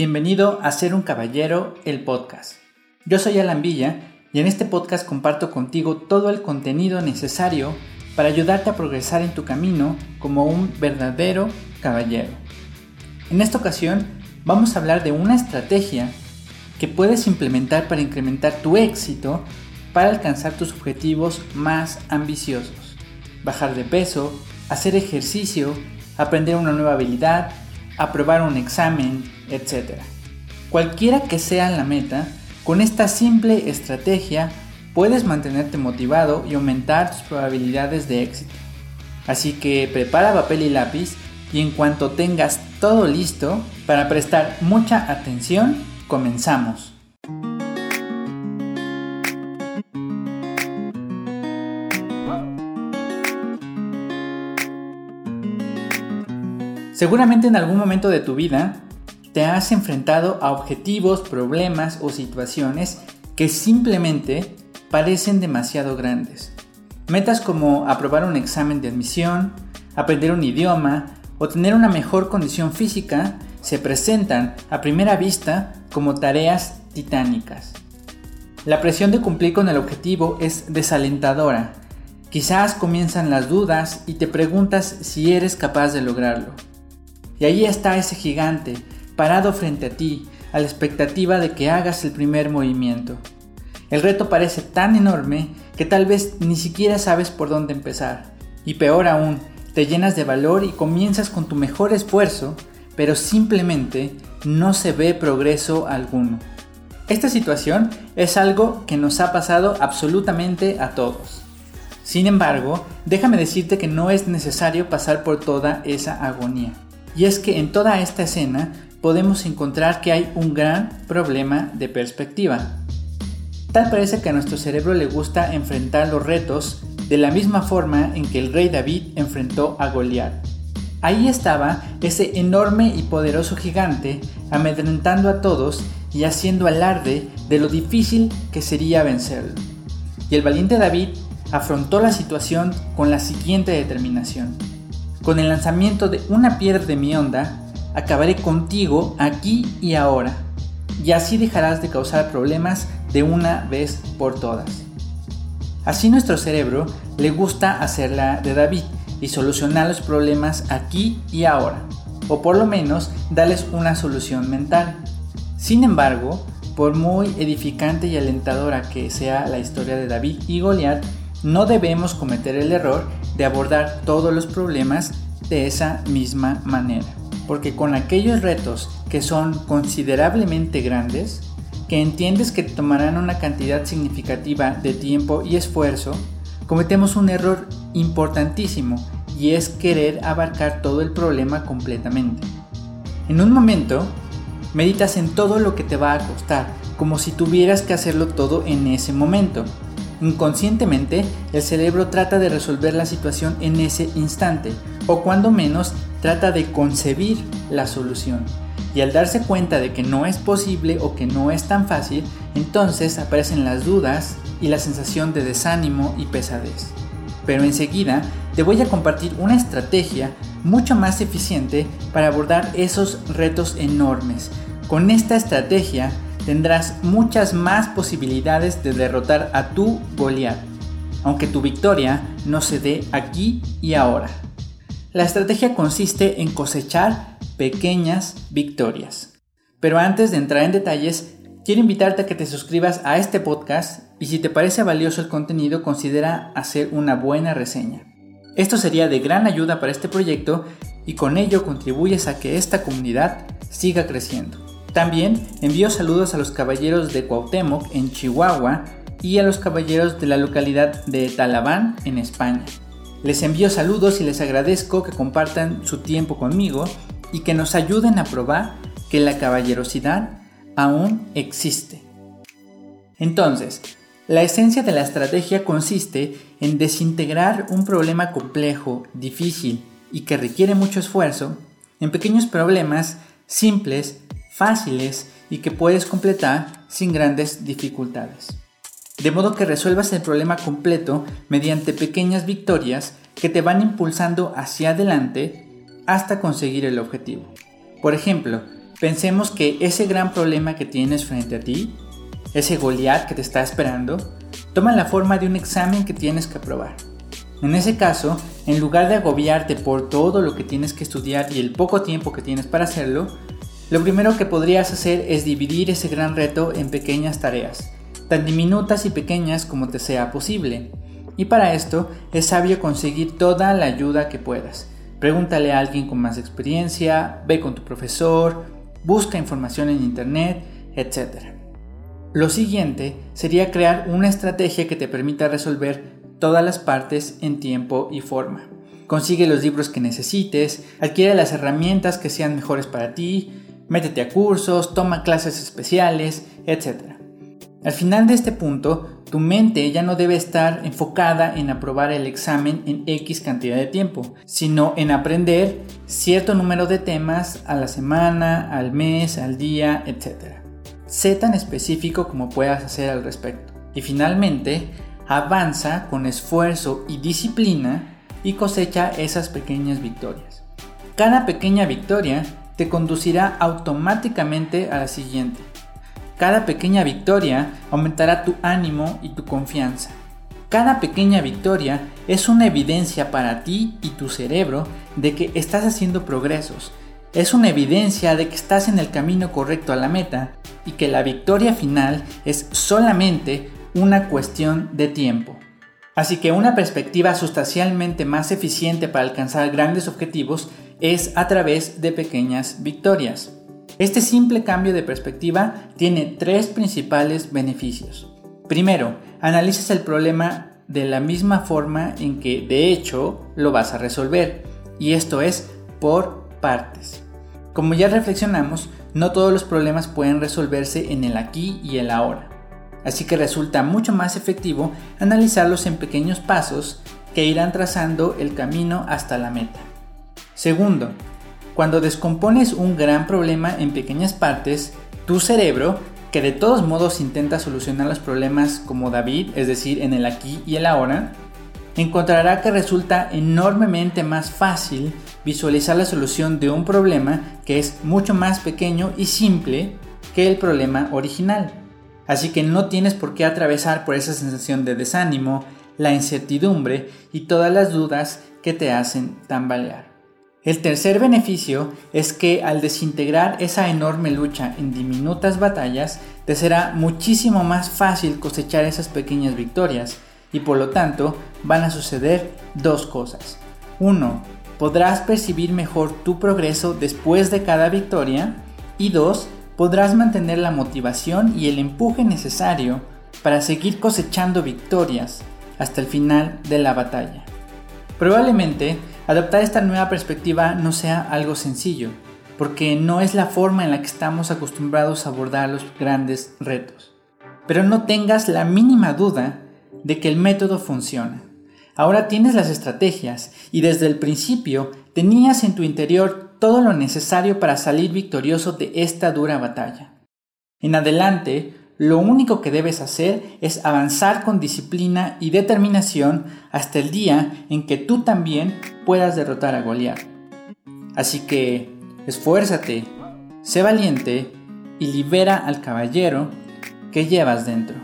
Bienvenido a Ser un Caballero, el podcast. Yo soy Alan Villa y en este podcast comparto contigo todo el contenido necesario para ayudarte a progresar en tu camino como un verdadero caballero. En esta ocasión vamos a hablar de una estrategia que puedes implementar para incrementar tu éxito para alcanzar tus objetivos más ambiciosos. Bajar de peso, hacer ejercicio, aprender una nueva habilidad, aprobar un examen, etc. Cualquiera que sea la meta, con esta simple estrategia puedes mantenerte motivado y aumentar tus probabilidades de éxito. Así que prepara papel y lápiz y en cuanto tengas todo listo para prestar mucha atención, comenzamos. Seguramente en algún momento de tu vida te has enfrentado a objetivos, problemas o situaciones que simplemente parecen demasiado grandes. Metas como aprobar un examen de admisión, aprender un idioma o tener una mejor condición física se presentan a primera vista como tareas titánicas. La presión de cumplir con el objetivo es desalentadora. Quizás comienzan las dudas y te preguntas si eres capaz de lograrlo. Y ahí está ese gigante, parado frente a ti, a la expectativa de que hagas el primer movimiento. El reto parece tan enorme que tal vez ni siquiera sabes por dónde empezar. Y peor aún, te llenas de valor y comienzas con tu mejor esfuerzo, pero simplemente no se ve progreso alguno. Esta situación es algo que nos ha pasado absolutamente a todos. Sin embargo, déjame decirte que no es necesario pasar por toda esa agonía. Y es que en toda esta escena podemos encontrar que hay un gran problema de perspectiva. Tal parece que a nuestro cerebro le gusta enfrentar los retos de la misma forma en que el rey David enfrentó a Goliat. Ahí estaba ese enorme y poderoso gigante amedrentando a todos y haciendo alarde de lo difícil que sería vencerlo. Y el valiente David afrontó la situación con la siguiente determinación. Con el lanzamiento de una piedra de mi onda, acabaré contigo aquí y ahora, y así dejarás de causar problemas de una vez por todas. Así nuestro cerebro le gusta hacerla de David y solucionar los problemas aquí y ahora, o por lo menos darles una solución mental. Sin embargo, por muy edificante y alentadora que sea la historia de David y Goliat, no debemos cometer el error de abordar todos los problemas de esa misma manera. Porque con aquellos retos que son considerablemente grandes, que entiendes que tomarán una cantidad significativa de tiempo y esfuerzo, cometemos un error importantísimo y es querer abarcar todo el problema completamente. En un momento, meditas en todo lo que te va a costar, como si tuvieras que hacerlo todo en ese momento. Inconscientemente, el cerebro trata de resolver la situación en ese instante, o cuando menos trata de concebir la solución. Y al darse cuenta de que no es posible o que no es tan fácil, entonces aparecen las dudas y la sensación de desánimo y pesadez. Pero enseguida te voy a compartir una estrategia mucho más eficiente para abordar esos retos enormes. Con esta estrategia tendrás muchas más posibilidades de derrotar a tu Goliat, aunque tu victoria no se dé aquí y ahora. La estrategia consiste en cosechar pequeñas victorias. Pero antes de entrar en detalles, quiero invitarte a que te suscribas a este podcast y si te parece valioso el contenido considera hacer una buena reseña. Esto sería de gran ayuda para este proyecto y con ello contribuyes a que esta comunidad siga creciendo. También envío saludos a los caballeros de Cuauhtémoc en Chihuahua y a los caballeros de la localidad de Talabán en España. Les envío saludos y les agradezco que compartan su tiempo conmigo y que nos ayuden a probar que la caballerosidad aún existe. Entonces, la esencia de la estrategia consiste en desintegrar un problema complejo, difícil y que requiere mucho esfuerzo en pequeños problemas simples fáciles y que puedes completar sin grandes dificultades. De modo que resuelvas el problema completo mediante pequeñas victorias que te van impulsando hacia adelante hasta conseguir el objetivo. Por ejemplo, pensemos que ese gran problema que tienes frente a ti, ese Goliat que te está esperando, toma la forma de un examen que tienes que aprobar. En ese caso, en lugar de agobiarte por todo lo que tienes que estudiar y el poco tiempo que tienes para hacerlo, lo primero que podrías hacer es dividir ese gran reto en pequeñas tareas, tan diminutas y pequeñas como te sea posible. Y para esto es sabio conseguir toda la ayuda que puedas. Pregúntale a alguien con más experiencia, ve con tu profesor, busca información en internet, etc. Lo siguiente sería crear una estrategia que te permita resolver todas las partes en tiempo y forma. Consigue los libros que necesites, adquiere las herramientas que sean mejores para ti, métete a cursos, toma clases especiales, etc. Al final de este punto, tu mente ya no debe estar enfocada en aprobar el examen en X cantidad de tiempo, sino en aprender cierto número de temas a la semana, al mes, al día, etc. Sé tan específico como puedas hacer al respecto. Y finalmente, avanza con esfuerzo y disciplina y cosecha esas pequeñas victorias. Cada pequeña victoria te conducirá automáticamente a la siguiente. Cada pequeña victoria aumentará tu ánimo y tu confianza. Cada pequeña victoria es una evidencia para ti y tu cerebro de que estás haciendo progresos. Es una evidencia de que estás en el camino correcto a la meta y que la victoria final es solamente una cuestión de tiempo. Así que una perspectiva sustancialmente más eficiente para alcanzar grandes objetivos es a través de pequeñas victorias. Este simple cambio de perspectiva tiene tres principales beneficios. Primero, analizas el problema de la misma forma en que de hecho lo vas a resolver, y esto es por partes. Como ya reflexionamos, no todos los problemas pueden resolverse en el aquí y el ahora así que resulta mucho más efectivo analizarlos en pequeños pasos que irán trazando el camino hasta la meta. Segundo, cuando descompones un gran problema en pequeñas partes, tu cerebro, que de todos modos intenta solucionar los problemas como David, es decir, en el aquí y el ahora, encontrará que resulta enormemente más fácil visualizar la solución de un problema que es mucho más pequeño y simple que el problema original. Así que no tienes por qué atravesar por esa sensación de desánimo, la incertidumbre y todas las dudas que te hacen tambalear. El tercer beneficio es que al desintegrar esa enorme lucha en diminutas batallas, te será muchísimo más fácil cosechar esas pequeñas victorias y por lo tanto van a suceder dos cosas. Uno, podrás percibir mejor tu progreso después de cada victoria y dos, podrás mantener la motivación y el empuje necesario para seguir cosechando victorias hasta el final de la batalla. Probablemente adoptar esta nueva perspectiva no sea algo sencillo, porque no es la forma en la que estamos acostumbrados a abordar los grandes retos. Pero no tengas la mínima duda de que el método funciona. Ahora tienes las estrategias y desde el principio tenías en tu interior todo lo necesario para salir victorioso de esta dura batalla. En adelante, lo único que debes hacer es avanzar con disciplina y determinación hasta el día en que tú también puedas derrotar a Goliat. Así que, esfuérzate, sé valiente y libera al caballero que llevas dentro.